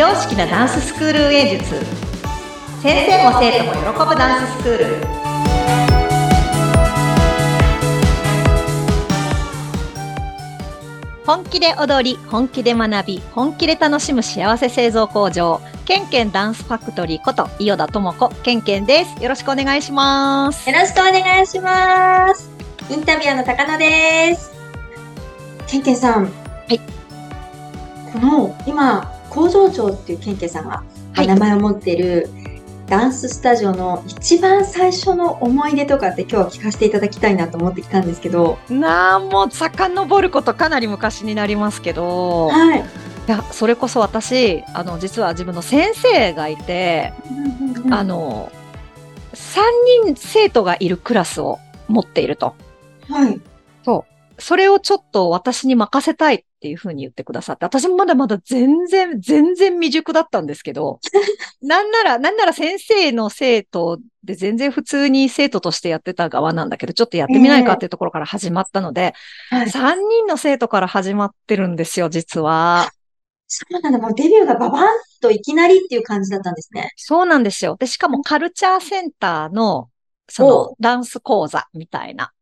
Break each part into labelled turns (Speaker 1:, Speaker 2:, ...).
Speaker 1: 常識なダンススクール運営術先生も生徒も喜ぶダンススクール本気で踊り本気で学び本気で楽しむ幸せ製造工場ケンケンダンスファクトリーこと伊予田智子ケンケンですよろしくお願いします
Speaker 2: よろしくお願いします。インタビュアーの高野です。ケンケンさん。
Speaker 1: はい。
Speaker 2: この、今、工場長っていうケンケンさんが、
Speaker 1: はい
Speaker 2: 名前を持っているダンススタジオの一番最初の思い出とかって今日は聞かせていただきたいなと思ってきたんですけど。
Speaker 1: なあもう遡ることかなり昔になりますけど
Speaker 2: はい。
Speaker 1: いやそれこそ私あの実は自分の先生がいて、あの3人生徒がいるクラスを持っていると。
Speaker 2: はい。
Speaker 1: それをちょっと私に任せたいっていうふうに言ってくださって、私もまだまだ全然、全然未熟だったんですけど、なんなら、なんなら先生の生徒で全然普通に生徒としてやってた側なんだけど、ちょっとやってみないかっていうところから始まったので、
Speaker 2: はい。
Speaker 1: 3人の生徒から始まってるんですよ、実は。
Speaker 2: そうなんだ。もうデビューがババンといきなりっていう感じだったんですね。
Speaker 1: そうなんですよ。で、しかもカルチャーセンターの、その、ダンス講座みたいな。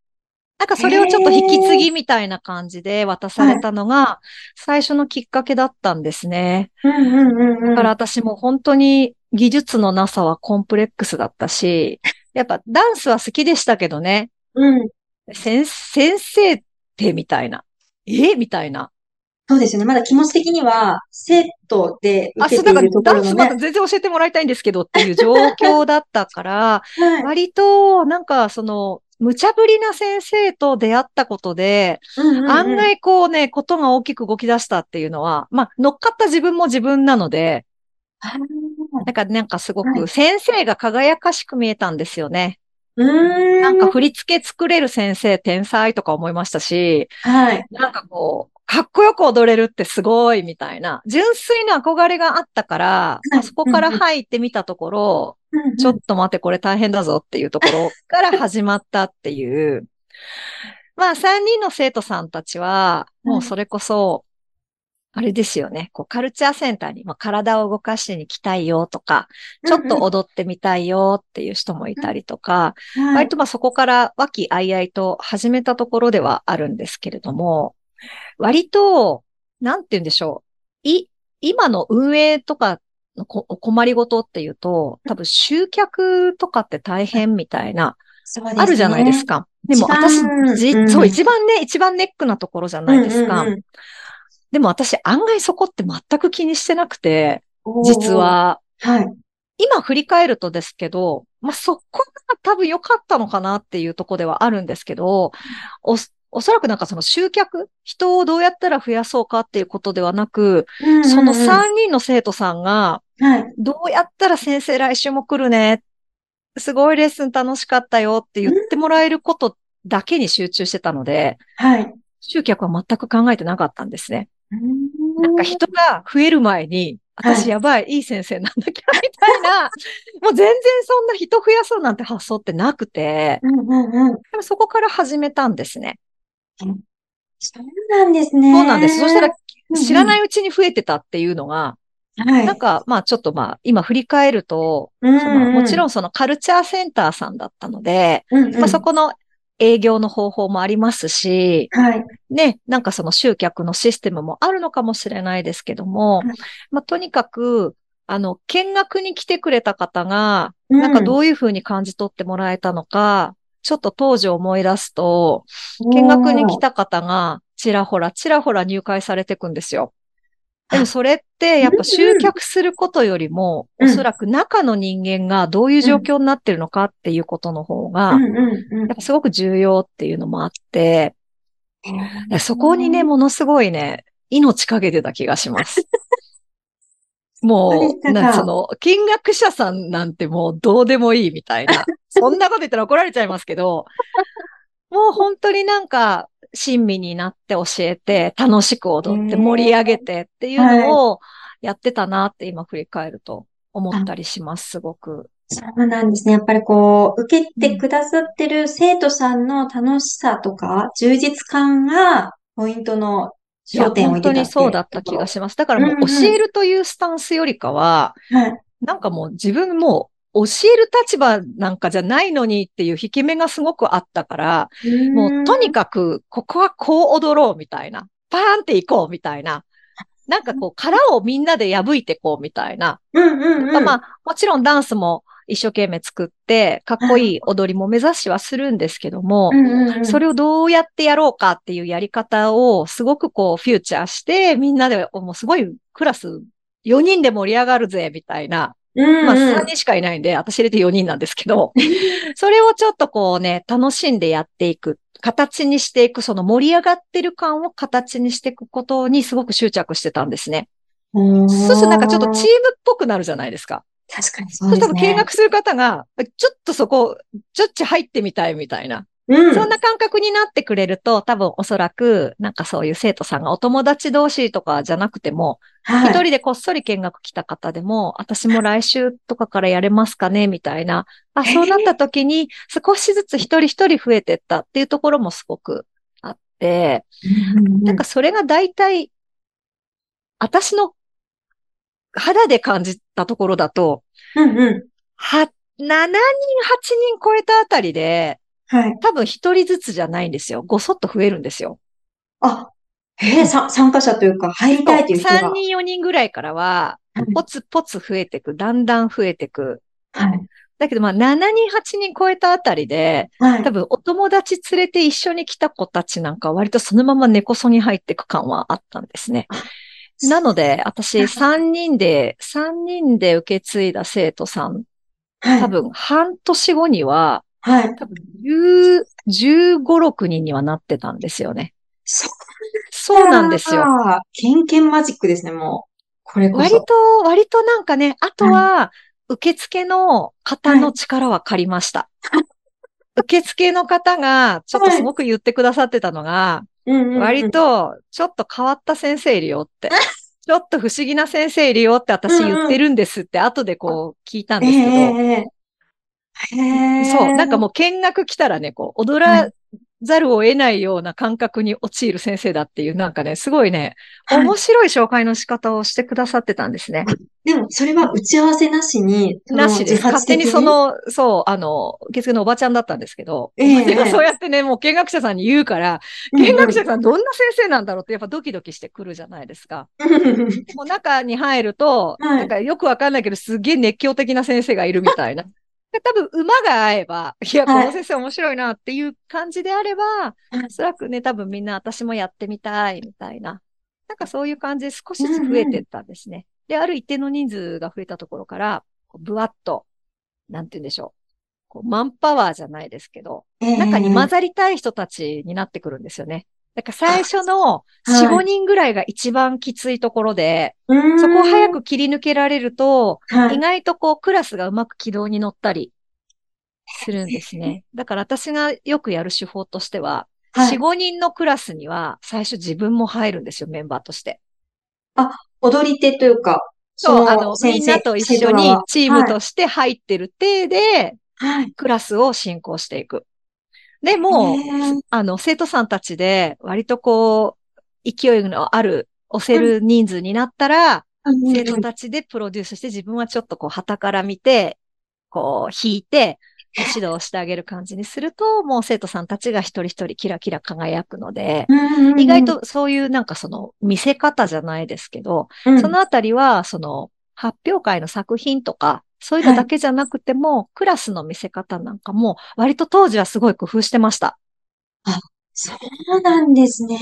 Speaker 1: なんかそれをちょっと引き継ぎみたいな感じで渡されたのが、最初のきっかけだったんですね。
Speaker 2: うんうんうんうん。
Speaker 1: だから私も本当に技術のなさはコンプレックスだったし、やっぱダンスは好きでしたけどね、
Speaker 2: うん。
Speaker 1: 先先生ってみたいな。え？みたいな。
Speaker 2: そうですよね。まだ気持ち的には、生徒で
Speaker 1: あ、そう、
Speaker 2: 受けてい
Speaker 1: だからダンス
Speaker 2: るところのね。
Speaker 1: まだ全然教えてもらいたいんですけどっていう状況だったから、
Speaker 2: はい。
Speaker 1: 割と、なんか、その、無茶ぶりな先生と出会ったことで、
Speaker 2: うんうんうん
Speaker 1: 案外こうね、ことが大きく動き出したっていうのは、まあ、乗っかった自分も自分なので、なんか、なんかすご
Speaker 2: は
Speaker 1: く先生が輝かしく見えたんですよね。
Speaker 2: うーん。
Speaker 1: なんか振り付け作れる先生、天才とか思いましたし、
Speaker 2: はい。
Speaker 1: なんかこう、かっこよく踊れるってすごいみたいな、純粋な憧れがあったから、まあそこから入ってみたところ、ちょっと待って、これ大変だぞっていうところから始まったっていう。まあ、3人の生徒さんたちは、もうそれこそ、あれですよね。こう、カルチャーセンターに、まあ、体を動かしに来たいよとか、ちょっと踊ってみたいよっていう人もいたりとか、
Speaker 2: はい
Speaker 1: 割とまあそこから和気あいあいと始めたところではあるんですけれども、割と、なんて言うんでしょう。い、今の運営とかのこお困りごとっていうと、多分集客とかって大変みたいな、
Speaker 2: ね
Speaker 1: あるじゃないですか。でも私、じ
Speaker 2: うん
Speaker 1: そう、一番ね、一番ネックなところじゃないですか。
Speaker 2: うんうんうん
Speaker 1: でも私案外そこって全く気にしてなくて、実。は、
Speaker 2: はい。
Speaker 1: 今振り返るとですけど、まあ、そこが多分良かったのかなっていうところではあるんですけど、お、おそらくなんかその集客、人をどうやったら増やそうかっていうことではなく、その
Speaker 2: さ
Speaker 1: 3人の生徒さんが、
Speaker 2: はい。
Speaker 1: どうやったら先生来週も来るね、すごいレッスン楽しかったよって言ってもらえることだけに集中してたので、
Speaker 2: はい。
Speaker 1: 集客は全く考えてなかったんですね。
Speaker 2: な
Speaker 1: なんか人が増える前に、
Speaker 2: はい
Speaker 1: 私やばい、いい先生なんだけど、みたいな、もう全然そんな人増やそうなんて発想ってなくて、
Speaker 2: うんうんうん。
Speaker 1: でもそこから始めたんですね。
Speaker 2: そうなんですね。
Speaker 1: そうなんです。そしたら知らないうちに増えてたっていうのが、
Speaker 2: はい。
Speaker 1: なんかまあちょっとまあ今振り返ると、
Speaker 2: うんうん
Speaker 1: そのもちろんそのカルチャーセンターさんだったので、
Speaker 2: うんうん、
Speaker 1: まあそこの営業の方法もありますし、
Speaker 2: はい。
Speaker 1: ね、なんかその集客のシステムもあるのかもしれないですけども、
Speaker 2: はい
Speaker 1: まあとにかく、あの、見学に来てくれた方が、
Speaker 2: な
Speaker 1: なんかどういうふうに感じ取ってもらえたのか、ちょっと当時思い出すと、見学に来た方がちらほらちらほら入会されていくんですよ。でもそれってやっぱ集客することよりも、
Speaker 2: うん。
Speaker 1: おそらく中の人間がどういう状況になってるのかっていうことの方が、やっぱすごく重要っていうのもあって、
Speaker 2: うん
Speaker 1: そこにね、ものすごいね、命かけてた気がします。もう、なその、見学者さんなんてもうどうでもいいみたいな。そんなこと言ったら怒られちゃいますけど、もう本当になんか、親身になって教えて、楽しく踊って盛り上げてっていうのをやってたなって今振り返ると思ったりします、すごく。
Speaker 2: そうなんですね。やっぱりこう、受けてくださってる生徒さんの楽しさとか、充実感がポイントの焦点を
Speaker 1: 本当にそうだった気がします。だからもう教えるというスタンスよりかは、はい、なんかもう自分も教える立場なんかじゃないのにっていう引き目がすごくあったから、もうとにかくここはこう踊ろうみたいな、パーンって行こうみたいな、なんかこう殻をみんなで破いてこうみたいな。
Speaker 2: うんうんうん、
Speaker 1: まあ、もちろんダンスも一生懸命作って、かっこいい踊りも目指しはするんですけども、それをどうやってやろうかっていうやり方をすごくこうフューチャーして、みんなでもうすごいクラス4人で盛り上がるぜみたいな。
Speaker 2: うんうん、
Speaker 1: まあ3人しかいないんで、私入れて4人なんですけど、それをちょっとこうね、楽しんでやっていく。形にしていく、その盛り上がってる感を形にしていくことにすごく執着してたんですね。そうするとなんかちょっとチームっぽくなるじゃないですか。
Speaker 2: 確かにそうですね。
Speaker 1: 多分見学する方が、ちょっとそこ、ちょっち入ってみたいみたいな。
Speaker 2: うん、
Speaker 1: そんな感覚になってくれると、多分おそらく、なんかそういう生徒さんがお友達同士とかじゃなくても、一、はい、人でこっそり見学来た方でも、私も来週とかからやれますかねみたいな。あ、そうなった時に、少しずつ一人一人増えてったっていうところもすごくあって、なんかそれが大体、私の肌で感じたところだと、
Speaker 2: うんうん。
Speaker 1: は、7人、8人超えたあたりで、
Speaker 2: はい。
Speaker 1: 多分一人ずつじゃないんですよ。ごそっと増えるんですよ。
Speaker 2: あ、へえ、さ、参加者というか、入りたいという人が。
Speaker 1: 3人、4人ぐらいからは、ポツポツ増えてく、だんだん増えてく。
Speaker 2: はい。
Speaker 1: だけど、まあ、7人、8人超えたあたりで、
Speaker 2: はい、
Speaker 1: 多分、お友達連れて一緒に来た子たちなんか、割とそのまま根こそに入っていく感はあったんですね。なので、私、3人で、3人で受け継いだ生徒さん、
Speaker 2: はい、
Speaker 1: 多分、半年後には、
Speaker 2: はい。
Speaker 1: 多分、10、15、6人にはなってたんですよね。
Speaker 2: そう。
Speaker 1: そうなんですよ。
Speaker 2: ケンケンマジックですね、もう。これこ
Speaker 1: そ。割と、割となんかね、あとは、受付の方の力は借りました。はい、受付の方が、ちょっとすごく言ってくださってたのが、割と、ちょっと変わった先生いるよって。ちょっと不思議な先生いるよって私言ってるんですって後でこう聞いたんですけど、
Speaker 2: え
Speaker 1: ー、そう、なんかもう見学来たらね、こう踊らざるを得ないような感覚に陥る先生だっていう、なんかね、すごいね、面白い紹介の仕方をしてくださってたんですね。
Speaker 2: でも、それは打ち合わせなしに、
Speaker 1: なしです。勝手にその、そう、あの、受付のおばちゃんだったんですけど、
Speaker 2: えー、
Speaker 1: そうやってね、もう見学者さんに言うから、見学者さんどんな先生なんだろうってやっぱドキドキしてくるじゃないですか。もう中に入ると、はい、なんかよくわかんないけど、すげえ熱狂的な先生がいるみたいな。多分馬が合えば、いや、この先生面白いなっていう感じであれば、はい、おそらくね、多分みんな私もやってみたいみたいな。なんかそういう感じで少しずつ増えてったんですね。うんうん、で、ある一定の人数が増えたところから、ぶわっと、なんて言うんでしょう。こうマンパワーじゃないですけど、
Speaker 2: えー、
Speaker 1: 中に混ざりたい人たちになってくるんですよね。だから最初の4、5人ぐらいが一番きついところで、
Speaker 2: はい、
Speaker 1: そこを早く切り抜けられると、
Speaker 2: はい、
Speaker 1: 意外とこうクラスがうまく軌道に乗ったりするんですね。だから私がよくやる手法としては、はい、4、5人のクラスには最初自分も入るんですよ、メンバーとして。
Speaker 2: あ、踊り手というか、
Speaker 1: そう、あの、みんなと一緒にチームとして入ってる体で、
Speaker 2: はい、
Speaker 1: クラスを進行していく。でも、あの、生徒さんたちで、割とこう、勢いのある、押せる人数になったら、うん、生徒たちでプロデュースして、自分はちょっとこう、旗から見て、こう、弾いて、指導してあげる感じにすると、もう生徒さんたちが一人一人キラキラ輝くので、意外とそういうなんかその見せ方じゃないですけど、
Speaker 2: うん、
Speaker 1: そのあたりは、その発表会の作品とか、そういうのだけじゃなくても、はい、クラスの見せ方なんかも、割と当時はすごい工夫してました。
Speaker 2: あ、そうなんですね。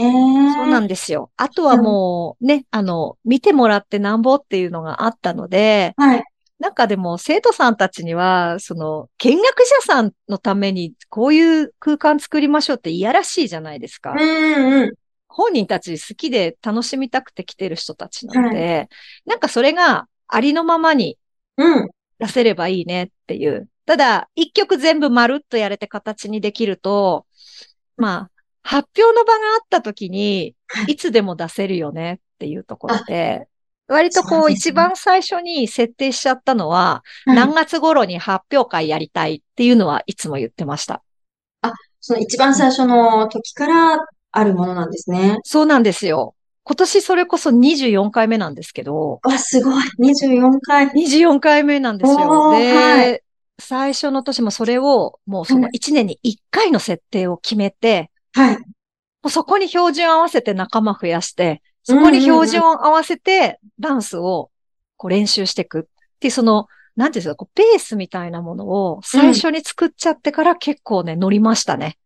Speaker 1: そうなんですよ。あとはもうね、あの、見てもらってなんぼっていうのがあったので、
Speaker 2: はい。
Speaker 1: なんかでも生徒さんたちには、その、見学者さんのためにこういう空間作りましょうっていやらしいじゃないですか。
Speaker 2: うんうん。
Speaker 1: 本人たち好きで楽しみたくて来てる人たちなので、はい、なんかそれがありのままに出せればいいねっていう。ただ、一曲全部まるっとやれて形にできると、まあ、発表の場があった時に、いつでも出せるよねっていうところで、割とこう、一番最初に設定しちゃったのは、何月頃に発表会やりたいっていうのはいつも言ってました。
Speaker 2: あ、その一番最初の時からあるものなんですね。
Speaker 1: そうなんですよ。今年それこそ24回目なんですけど。
Speaker 2: あ、すごい。24回。
Speaker 1: 24回目なんですよ。で、はい、最初の年もそれを、もうその1年に1回の設定を決めて、
Speaker 2: はい。も
Speaker 1: うそこに標準合わせて仲間増やして、そこに標準を合わせてダンスをこう練習していくっていう、その、なんていうんですか、こうペースみたいなものを最初に作っちゃってから結構ね、乗りましたね。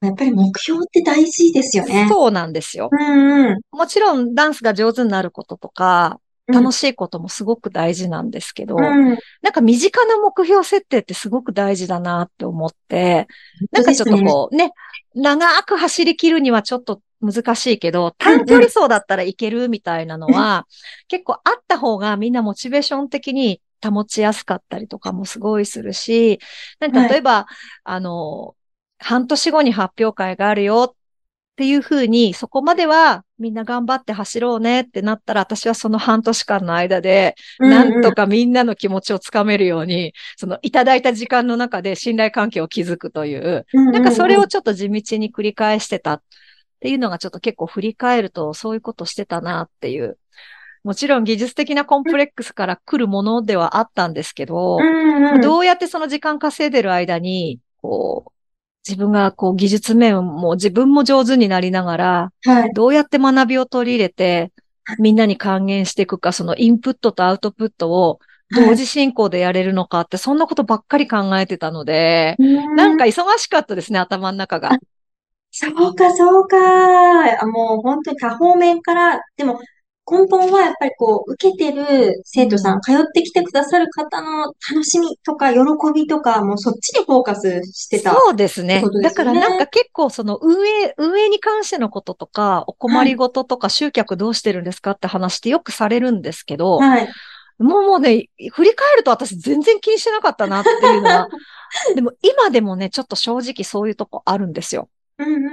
Speaker 2: やっぱり目標って大事ですよね。
Speaker 1: そうなんですよ。
Speaker 2: うんうん、
Speaker 1: もちろんダンスが上手になることとか、楽しいこともすごく大事なんですけど、うん、なんか身近な目標設定ってすごく大事だなって思って、なんかちょっとこうね、長く走り切るにはちょっと難しいけど、短距離走だったらいけるみたいなのは、結構あった方がみんなモチベーション的に保ちやすかったりとかもすごいするし、例えば、はい、あの、半年後に発表会があるよっていうふうに、そこまではみんな頑張って走ろうねってなったら、私はその半年間の間で、なんとかみんなの気持ちをつかめるように、そのいただいた時間の中で信頼関係を築くという、なんかそれをちょっと地道に繰り返してたっていうのがちょっと結構振り返るとそういうことしてたなっていう。もちろん技術的なコンプレックスから来るものではあったんですけど、どうやってその時間稼いでる間に、こう、自分がこう技術面も自分も上手になりながら、はい、どうやって学びを取り入れて、みんなに還元していくか、そのインプットとアウトプットを同時進行でやれるのかって、そんなことばっかり考えてたので、なんか忙しかったですね、頭の中が。
Speaker 2: そうか、そうか。もう本当に多方面から、でも根本はやっぱりこう、受けてる生徒さん、通ってきてくださる方の楽しみとか喜びとか、もうそっちにフォーカスしてた、
Speaker 1: そうですね。だからなんか結構その運営、運営に関してのこととか、お困りごととか集客どうしてるんですかって話ってよくされるんですけど、
Speaker 2: はい。
Speaker 1: もうもうね、振り返ると私全然気にしてなかったなっていうのは、でも今でもね、ちょっと正直そういうとこあるんですよ。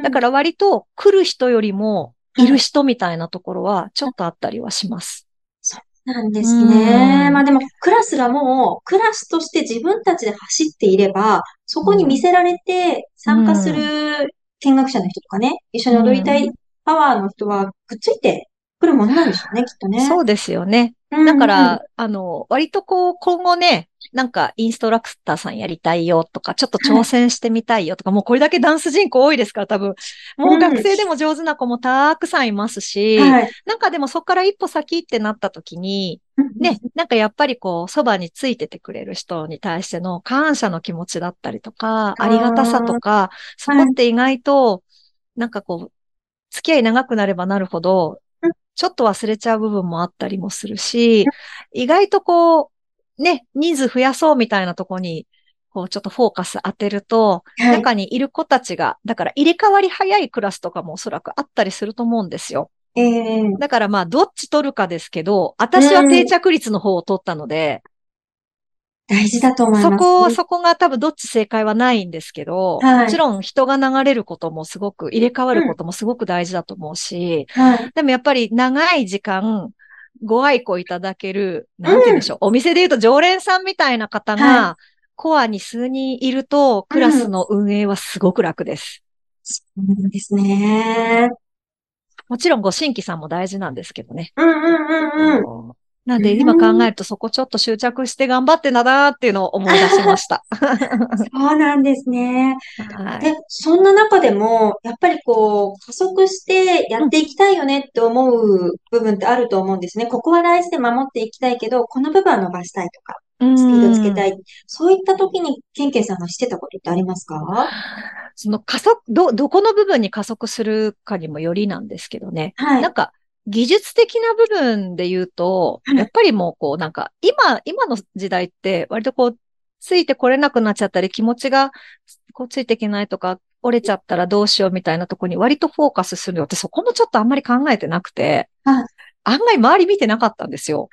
Speaker 1: だから割と来る人よりもいる人みたいなところはちょっとあったりはします。
Speaker 2: そうなんですね。まあでも、クラスらも、クラスとして自分たちで走っていれば、そこに見せられて参加する見学者の人とかね、一緒に踊りたいパワーの人はくっついてくるものなんでしょうね、きっとね。
Speaker 1: そうですよね。だから、あの、割とこう、今後ね、なんかインストラクターさんやりたいよとか、ちょっと挑戦してみたいよとか、はい、もうこれだけダンス人口多いですから多分、もう学生でも上手な子もたくさんいますし、はい、なんかでもそこから一歩先ってなった時に、ね、なんかやっぱりこう、そばについててくれる人に対しての感謝の気持ちだったりとか、ありがたさとか、そこって意外と、なんかこう、付き合い長くなればなるほど、ちょっと忘れちゃう部分もあったりもするし、意外とこう、ね、人数増やそうみたいなとこに、こうちょっとフォーカス当てると、はい、中にいる子たちが、だから入れ替わり早いクラスとかもおそらくあったりすると思うんですよ。
Speaker 2: えー、
Speaker 1: だからまあ、どっち取るかですけど、私は定着率の方を取ったので、
Speaker 2: 大事だと思い
Speaker 1: ます。そこ、そこが多分どっち正解はないんですけど、はい、もちろん人が流れることもすごく、入れ替わることもすごく大事だと思うし、
Speaker 2: うんはい、
Speaker 1: でもやっぱり長い時間、ご愛顧いただける、なんて言うんでしょう、うん、お店で言うと常連さんみたいな方が、コアに数人いると、クラスの運営はすごく楽です。
Speaker 2: そうなんですね。
Speaker 1: もちろんご新規さんも大事なんですけどね。
Speaker 2: うんうんうんうん。
Speaker 1: なんで今考えるとそこちょっと執着して頑張ってんだなっていうのを思い出しました。
Speaker 2: そうなんですね。
Speaker 1: はい、
Speaker 2: で、そんな中でも、やっぱりこう、加速してやっていきたいよねって思う部分ってあると思うんですね。ここは大事で守っていきたいけど、この部分は伸ばしたいとか、スピードつけたい。そういった時に、ケンケンさんがしてたことってありますか？
Speaker 1: その加速、ど、どこの部分に加速するかにもよりなんですけどね。
Speaker 2: はい。
Speaker 1: なんか、技術的な部分で言うと、やっぱりもうこうなんか、今、今の時代って割とこう、ついてこれなくなっちゃったり、気持ちがこうついていけないとか、折れちゃったらどうしようみたいなとこに割とフォーカスするのってそこもちょっとあんまり考えてなくて、案外周り見てなかったんですよ。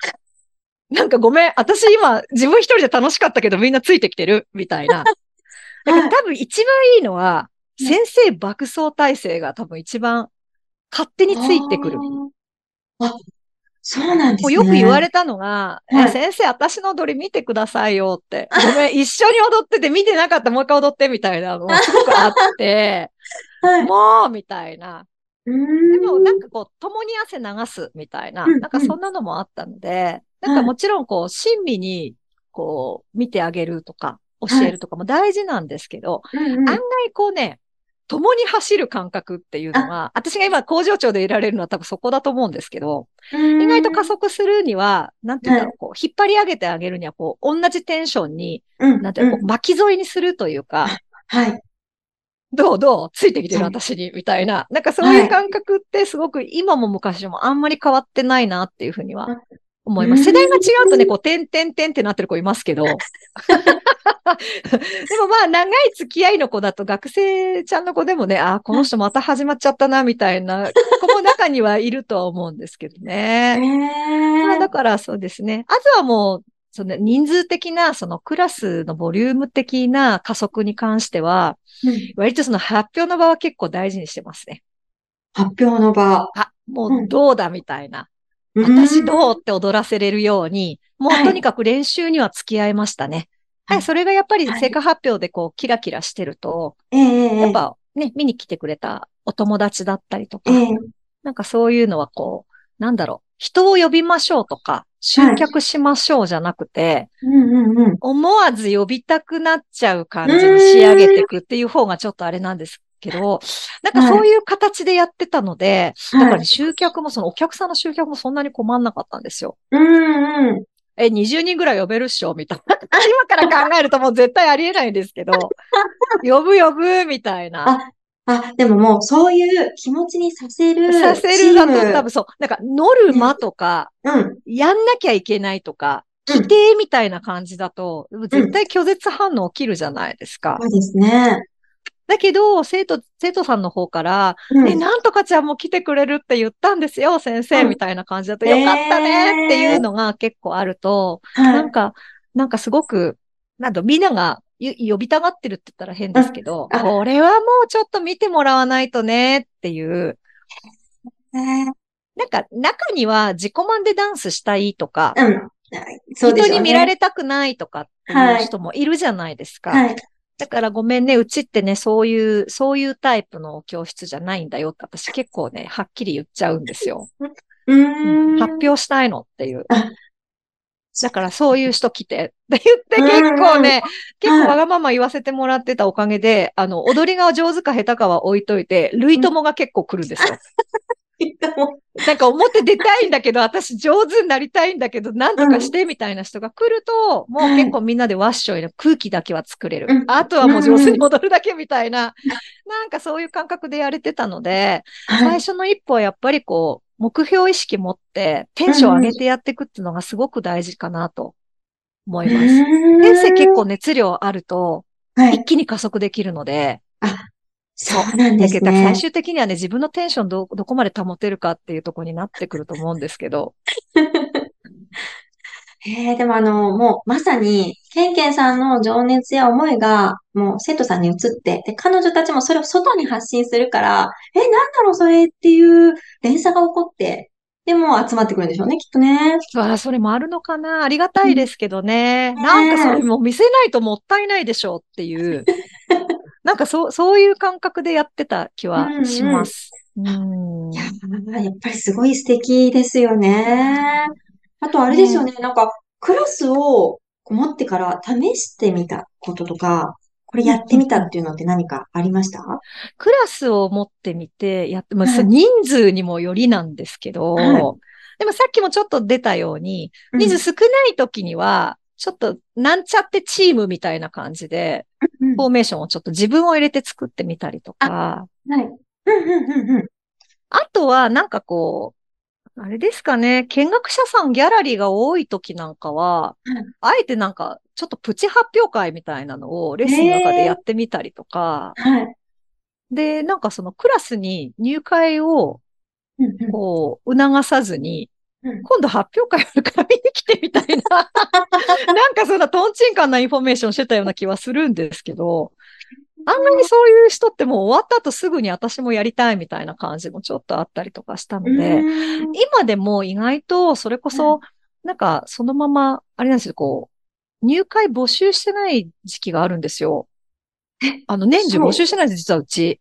Speaker 1: なんかごめん、私今自分一人で楽しかったけどみんなついてきてるみたいな。だから多分一番いいのは、先生爆走体制が多分一番勝手についてくる。
Speaker 2: あ、そうなんですね。
Speaker 1: よく言われたのが、はい、先生、私の踊り見てくださいよって。ごめん、一緒に踊ってて見てなかった、もう一回踊ってみたいなのが すごくあって、はい、もうみたいな。
Speaker 2: で
Speaker 1: もなんかこう、共に汗流すみたいな、なんかそんなのもあったので、なんかもちろんこう、親身にこう、見てあげるとか、教えるとかも大事なんですけど、案外こうね、共に走る感覚っていうのは、私が今工場長でいられるのは多分そこだと思うんですけど、意外と加速するには、なんていうんだろう、こう、引っ張り上げてあげるには、こう、同じテンションに、なんていうの、巻き添えにするというか、
Speaker 2: はい。
Speaker 1: どうどうついてきてる私にみたいな。なんかそういう感覚ってすごく今も昔もあんまり変わってないなっていうふうには思います。世代が違うとね、こう、てんてんてんってなってる子いますけど。でもまあ、長い付き合いの子だと学生ちゃんの子でもね、ああ、この人また始まっちゃったな、みたいな子も中にはいるとは思うんですけどね。まあ、だからそうですね。あとはもう、その人数的な、そのクラスのボリューム的な加速に関しては、うん、割とその発表の場は結構大事にしてますね。
Speaker 2: 発表の場。
Speaker 1: あ、もうどうだみたいな。私どうって踊らせれるように、もうとにかく練習には付き合いましたね。はい、はい、それがやっぱり成果発表でこう、キラキラしてると、
Speaker 2: はい、
Speaker 1: やっぱね、見に来てくれたお友達だったりとか、えー、なんかそういうのはこう、なんだろう、人を呼びましょうとか、集客しましょうじゃなくて、思わず呼びたくなっちゃう感じに仕上げていくっていう方がちょっとあれなんですけど、なんかそういう形でやってたので、はい、だから集客もそのお客さんの集客もそんなに困んなかったんですよ。
Speaker 2: うんうん。
Speaker 1: え、20人ぐらい呼べるっしょ？みたいな。今から考えるともう絶対ありえないんですけど、呼ぶ呼ぶみたいな。
Speaker 2: あ、あ、でももうそういう気持ちにさせる。
Speaker 1: させるだと多分そう。なんかノルマとか、うん、やんなきゃいけないとか、規定みたいな感じだと、絶対拒絶反応起きるじゃないですか。
Speaker 2: そうですね。
Speaker 1: だけど、生徒、生徒さんの方から、うん、え、なんとかちゃんも来てくれるって言ったんですよ、先生、みたいな感じだと、よかったねっていうのが結構あると、えー、なんか、なんかすごく、なんとみんなが呼びたがってるって言ったら変ですけど、これはもうちょっと見てもらわないとねっていう。
Speaker 2: えー、
Speaker 1: なんか、中には自己満でダンスしたいとか、
Speaker 2: うん、
Speaker 1: 人に見られたくないとかっていう人もいるじゃないですか。
Speaker 2: はいはい
Speaker 1: だからごめんね、うちってね、そういう、そういうタイプの教室じゃないんだよって私結構ね、はっきり言っちゃうんですよ。
Speaker 2: うん
Speaker 1: 発表したいのっていう。だからそういう人来てって言って結構ね、結構わがまま言わせてもらってたおかげで、あの、踊りが上手か下手かは置いといて、類友が結構来るんですよ。なんか表出たいんだけど、私上手になりたいんだけど、なんとかしてみたいな人が来ると、もう結構みんなでワッショイの空気だけは作れる。あとはもう上手に戻るだけみたいな、なんかそういう感覚でやれてたので、最初の一歩はやっぱりこう、目標意識持ってテンション上げてやっていくっていうのがすごく大事かなと思います。先生結構熱量あると、一気に加速できるので、
Speaker 2: そうなんですね。
Speaker 1: 最終的にはね、自分のテンションど、どこまで保てるかっていうところになってくると思うんですけど。
Speaker 2: ええでもあの、もうまさに、ケンケンさんの情熱や思いが、もう生徒さんに移って、で、彼女たちもそれを外に発信するから、え、なんだろうそれっていう連鎖が起こって、でも集まってくるんでしょうね、きっとね。
Speaker 1: あそれもあるのかなありがたいですけどね。うん、なんかそれも見せないともったいないでしょうっていう。なんかそう、そういう感覚でやってた気はします。うん、うん、
Speaker 2: いや、やっぱりすごい素敵ですよね。あとあれですよね、なんか、クラスを持ってから試してみたこととか、これやってみたっていうのって何かありました？
Speaker 1: クラスを持ってみて、やって、まあ、人数にもよりなんですけど、はい、でもさっきもちょっと出たように、人数少ない時には、ちょっとなんちゃってチームみたいな感じで、フォーメーションをちょっと自分を入れて作ってみたりとか。
Speaker 2: はい。
Speaker 1: あとは、なんかこう、あれですかね、見学者さんギャラリーが多い時なんかは、あえてなんか、ちょっとプチ発表会みたいなのをレッスンの中でやってみたりとか、
Speaker 2: はい。
Speaker 1: で、なんかそのクラスに入会を、こう、促さずに、今度発表会の紙に来てみたいな。なんかそんなトンチンカンなインフォメーションしてたような気はするんですけど、あんまりそういう人ってもう終わった後すぐに私もやりたいみたいな感じもちょっとあったりとかしたので、今でも意外とそれこそ、なんかそのまま、あれなんですよ、こう、入会募集してない時期があるんですよ。あの、年中募集してないんです、実はうち。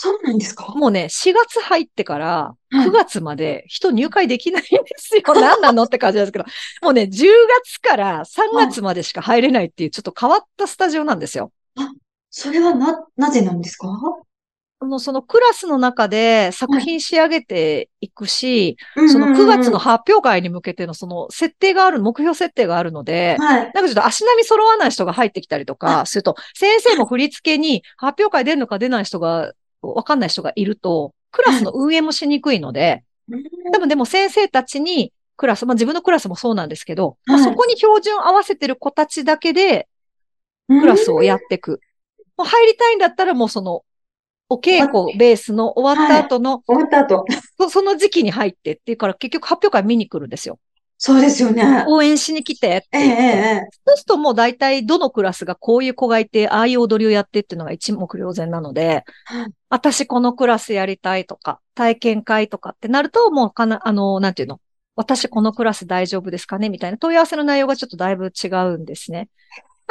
Speaker 2: そうなんですか？
Speaker 1: もうね、4月入ってから9月まで人入会できないんですよ。何なのって感じですけど。もうね、10月から3月までしか入れないっていうちょっと変わったスタジオなんですよ。
Speaker 2: あ、それはな、なぜなんですか？
Speaker 1: あの、そのクラスの中で作品仕上げていくし、その9月の発表会に向けてのその設定がある、目標設定があるので、
Speaker 2: はい。
Speaker 1: なんかちょっと足並み揃わない人が入ってきたりとかすると、先生も振り付けに発表会出るのか出ない人が、わかんない人がいると、クラスの運営もしにくいので、多分でも先生たちにクラス、まあ自分のクラスもそうなんですけど、まあ
Speaker 2: はい
Speaker 1: そこに標準合わせてる子たちだけでクラスをやっていく。もう入りたいんだったらもうその、お稽古ベースの終わった後の、
Speaker 2: 終わった後。
Speaker 1: そ その時期に入ってっていうから結局発表会見に来るんですよ。
Speaker 2: そうですよね。
Speaker 1: 応援しに来て
Speaker 2: ええ。
Speaker 1: そうするともう大体どのクラスがこういう子がいて、ああいう踊りをやってっていうのが一目瞭然なので、
Speaker 2: はい
Speaker 1: 私このクラスやりたいとか、体験会とかってなると、もうかな、あの、なんていうの？私このクラス大丈夫ですかねみたいな問い合わせの内容がちょっとだいぶ違うんですね。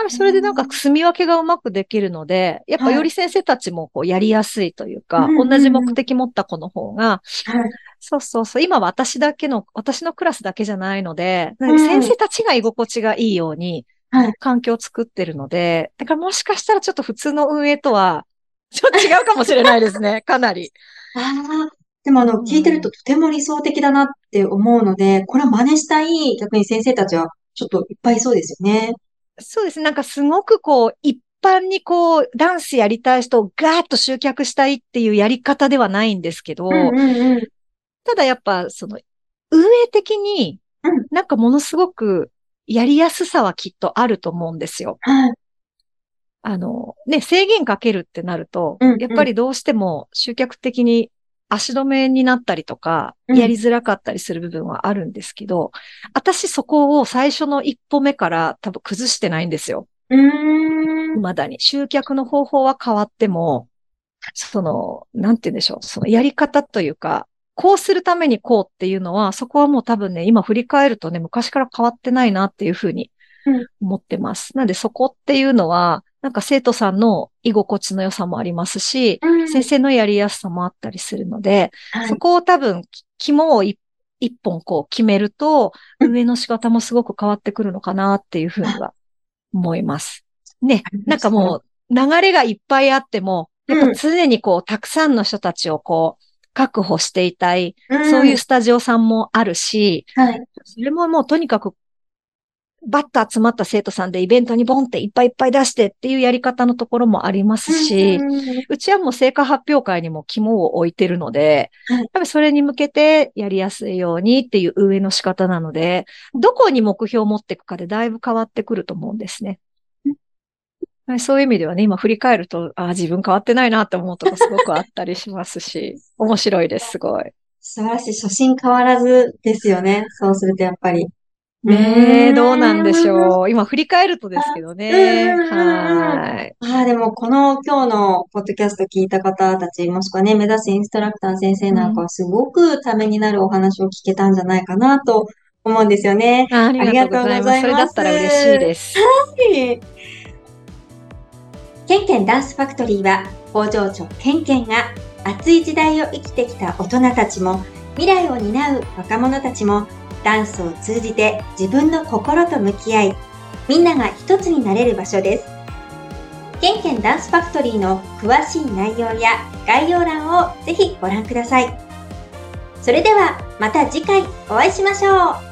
Speaker 1: それでなんか住み分けがうまくできるので、やっぱより先生たちもこうやりやすいというか、
Speaker 2: うんうんうん
Speaker 1: 同じ目的持った子の方が、
Speaker 2: はい。
Speaker 1: そうそうそう。今私だけの、私のクラスだけじゃないので、
Speaker 2: ん
Speaker 1: 先生たちが居心地がいいように
Speaker 2: はい、
Speaker 1: 環境を作ってるので、だからもしかしたらちょっと普通の運営とは、ちょっと違うかもしれないですね。かなり。
Speaker 2: ああ、でもあの、
Speaker 1: うん
Speaker 2: 聞いてるととても理想的だなって思うので、これは真似したい逆に先生たちはちょっといっぱいいそうですよね。
Speaker 1: そうですね。なんかすごくこう、一般にこう、ダンスやりたい人をガーッと集客したいっていうやり方ではないんですけど、
Speaker 2: うんうんうん。
Speaker 1: ただやっぱその、運営的に
Speaker 2: うん、
Speaker 1: なんかものすごくやりやすさはきっとあると思うんですよ。
Speaker 2: はい。
Speaker 1: あの、ね、制限かけるってなると、
Speaker 2: うんうん
Speaker 1: やっぱりどうしても集客的に足止めになったりとか、
Speaker 2: うん
Speaker 1: やりづらかったりする部分はあるんですけど、私そこを最初の一歩目から多分崩してないんですよ。
Speaker 2: うーん。
Speaker 1: 未だに。集客の方法は変わっても、その、なんて言うんでしょう。そのやり方というか、こうするためにこうっていうのは、そこはもう多分ね、今振り返るとね、昔から変わってないなっていうふうに
Speaker 2: うん。
Speaker 1: 思ってます。なんでそこっていうのは、なんか生徒さんの居心地の良さもありますし、
Speaker 2: うん。
Speaker 1: 先生のやりやすさもあったりするので、
Speaker 2: はい。
Speaker 1: そこを多分、き肝を一一本こう決めると、
Speaker 2: うん。
Speaker 1: 運営の仕方もすごく変わってくるのかなっていうふうには思います。ね、なんかもう流れがいっぱいあっても、やっぱ常にこう、たくさんの人たちをこう、確保していたい、
Speaker 2: うん。
Speaker 1: そういうスタジオさんもあるし、
Speaker 2: はい。
Speaker 1: それももうとにかく、バッと集まった生徒さんでイベントにボンっていっぱいいっぱい出してっていうやり方のところもありますし、
Speaker 2: う
Speaker 1: ちはもう成果発表会にも肝を置いてるので、
Speaker 2: はい。
Speaker 1: 多分それに向けてやりやすいようにっていう運営の仕方なので、どこに目標を持っていくかでだいぶ変わってくると思うんですね。はいそういう意味ではね、今振り返ると、ああ、自分変わってないなって思うとこすごくあったりしますし、面白いです、すごい。
Speaker 2: 素晴らしい。初心変わらずですよね。そうするとやっぱり。
Speaker 1: ねえ、どうなんでしょう。今振り返るとですけどね。はい。
Speaker 2: ああ、でもこの今日のポッドキャスト聞いた方たち、もしくはね、目指すインストラクター先生なんかはすごくためになるお話を聞けたんじゃないかなと思うんですよね。
Speaker 1: あありがとうございます。それだったら嬉しいです。
Speaker 2: ケンケンダンスファクトリーは工場長ケンケンが熱い時代を生きてきた大人たちも未来を担う若者たちもダンスを通じて自分の心と向き合いみんなが一つになれる場所です。ケンケンダンスファクトリーの詳しい内容や概要欄をぜひご覧ください。それではまた次回お会いしましょう。